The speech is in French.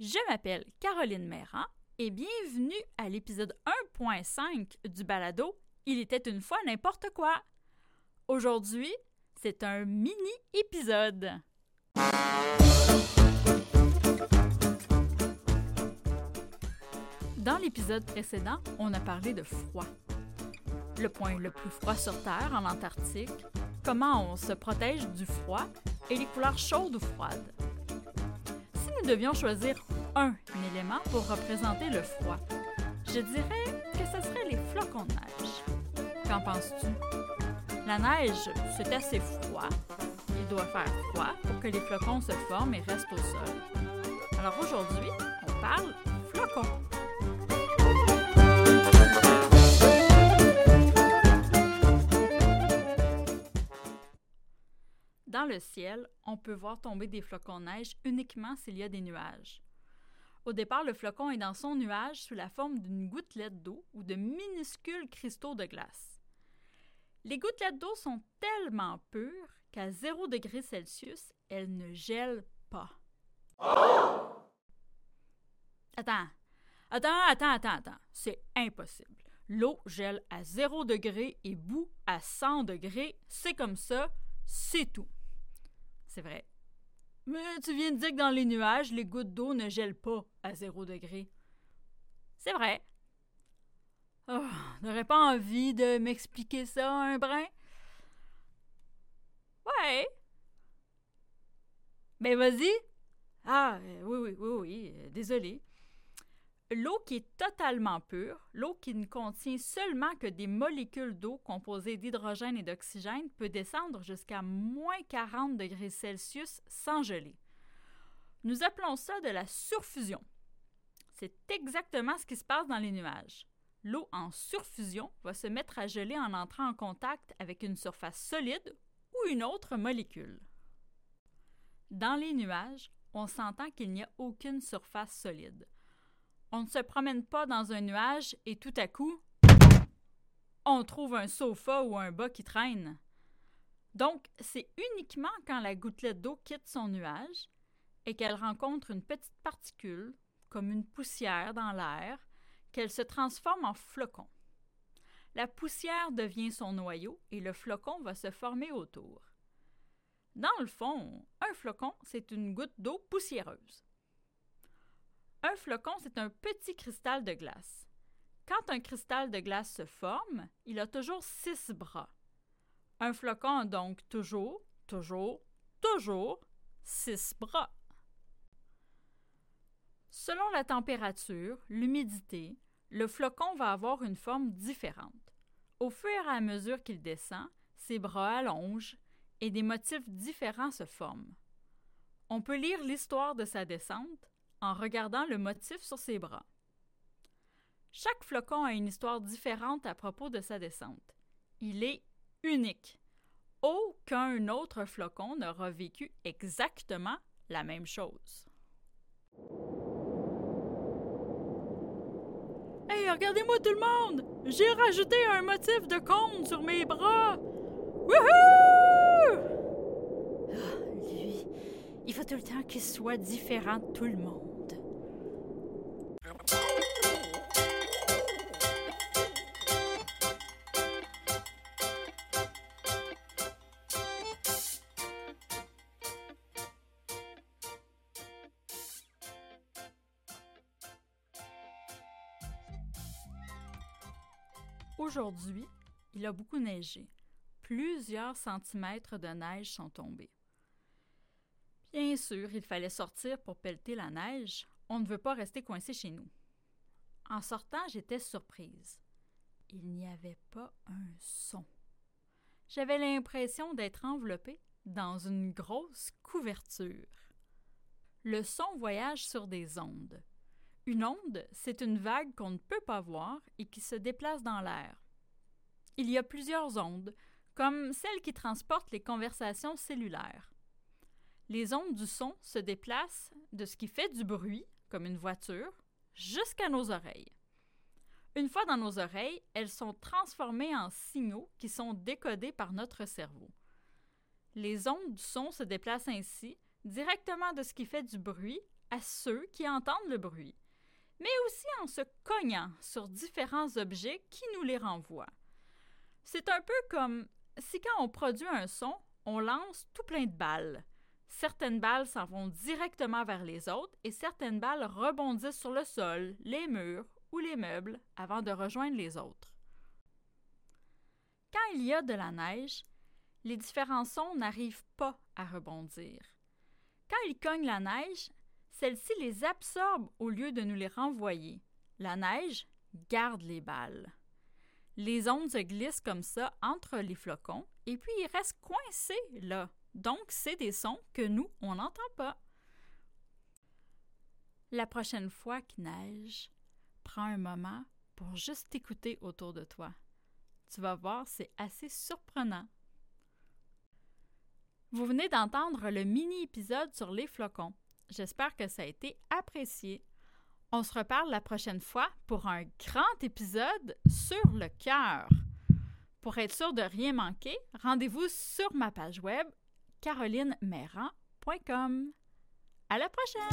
Je m'appelle Caroline Méran et bienvenue à l'épisode 1.5 du balado Il était une fois n'importe quoi. Aujourd'hui, c'est un mini-épisode. Dans l'épisode précédent, on a parlé de froid. Le point le plus froid sur Terre, en Antarctique, comment on se protège du froid et les couleurs chaudes ou froides. Nous devions choisir un élément pour représenter le froid, je dirais que ce serait les flocons de neige. Qu'en penses-tu? La neige, c'est assez froid. Il doit faire froid pour que les flocons se forment et restent au sol. Alors aujourd'hui, on parle flocons. On peut voir tomber des flocons de neige uniquement s'il y a des nuages. Au départ, le flocon est dans son nuage sous la forme d'une gouttelette d'eau ou de minuscules cristaux de glace. Les gouttelettes d'eau sont tellement pures qu'à 0 degré Celsius, elles ne gèlent pas. Attends, attends, attends, attends, attends. C'est impossible. L'eau gèle à 0 degré et bout à 100 degrés. C'est comme ça, c'est tout. C'est vrai. Mais tu viens de dire que dans les nuages, les gouttes d'eau ne gèlent pas à 0 degré. C'est vrai. Oh, N'aurais pas envie de m'expliquer ça un brin? Ouais. Ben vas-y. Ah, euh, oui, oui, oui, oui, euh, désolé. L'eau qui est totalement pure, l'eau qui ne contient seulement que des molécules d'eau composées d'hydrogène et d'oxygène, peut descendre jusqu'à moins 40 degrés Celsius sans geler. Nous appelons ça de la surfusion. C'est exactement ce qui se passe dans les nuages. L'eau en surfusion va se mettre à geler en entrant en contact avec une surface solide ou une autre molécule. Dans les nuages, on s'entend qu'il n'y a aucune surface solide. On ne se promène pas dans un nuage et tout à coup, on trouve un sofa ou un bas qui traîne. Donc, c'est uniquement quand la gouttelette d'eau quitte son nuage et qu'elle rencontre une petite particule, comme une poussière dans l'air, qu'elle se transforme en flocon. La poussière devient son noyau et le flocon va se former autour. Dans le fond, un flocon, c'est une goutte d'eau poussiéreuse. Un flocon, c'est un petit cristal de glace. Quand un cristal de glace se forme, il a toujours six bras. Un flocon a donc toujours, toujours, toujours six bras. Selon la température, l'humidité, le flocon va avoir une forme différente. Au fur et à mesure qu'il descend, ses bras allongent et des motifs différents se forment. On peut lire l'histoire de sa descente en regardant le motif sur ses bras. Chaque flocon a une histoire différente à propos de sa descente. Il est unique. Aucun autre flocon n'aura vécu exactement la même chose. Hey, regardez-moi tout le monde! J'ai rajouté un motif de cône sur mes bras! Wouhou! Ah, lui, il faut tout le temps qu'il soit différent de tout le monde. Aujourd'hui, il a beaucoup neigé. Plusieurs centimètres de neige sont tombés. Bien sûr, il fallait sortir pour pelleter la neige. On ne veut pas rester coincé chez nous. En sortant, j'étais surprise. Il n'y avait pas un son. J'avais l'impression d'être enveloppée dans une grosse couverture. Le son voyage sur des ondes. Une onde, c'est une vague qu'on ne peut pas voir et qui se déplace dans l'air. Il y a plusieurs ondes, comme celles qui transportent les conversations cellulaires. Les ondes du son se déplacent de ce qui fait du bruit, comme une voiture, jusqu'à nos oreilles. Une fois dans nos oreilles, elles sont transformées en signaux qui sont décodés par notre cerveau. Les ondes du son se déplacent ainsi directement de ce qui fait du bruit à ceux qui entendent le bruit, mais aussi en se cognant sur différents objets qui nous les renvoient. C'est un peu comme si quand on produit un son, on lance tout plein de balles. Certaines balles s'en vont directement vers les autres et certaines balles rebondissent sur le sol, les murs ou les meubles avant de rejoindre les autres. Quand il y a de la neige, les différents sons n'arrivent pas à rebondir. Quand ils cognent la neige, celle-ci les absorbe au lieu de nous les renvoyer. La neige garde les balles. Les ondes se glissent comme ça entre les flocons et puis ils restent coincés là. Donc, c'est des sons que nous, on n'entend pas. La prochaine fois qu'il neige, prends un moment pour juste écouter autour de toi. Tu vas voir, c'est assez surprenant. Vous venez d'entendre le mini-épisode sur les flocons. J'espère que ça a été apprécié. On se reparle la prochaine fois pour un grand épisode sur le cœur. Pour être sûr de rien manquer, rendez-vous sur ma page web carolinemeran.com. À la prochaine!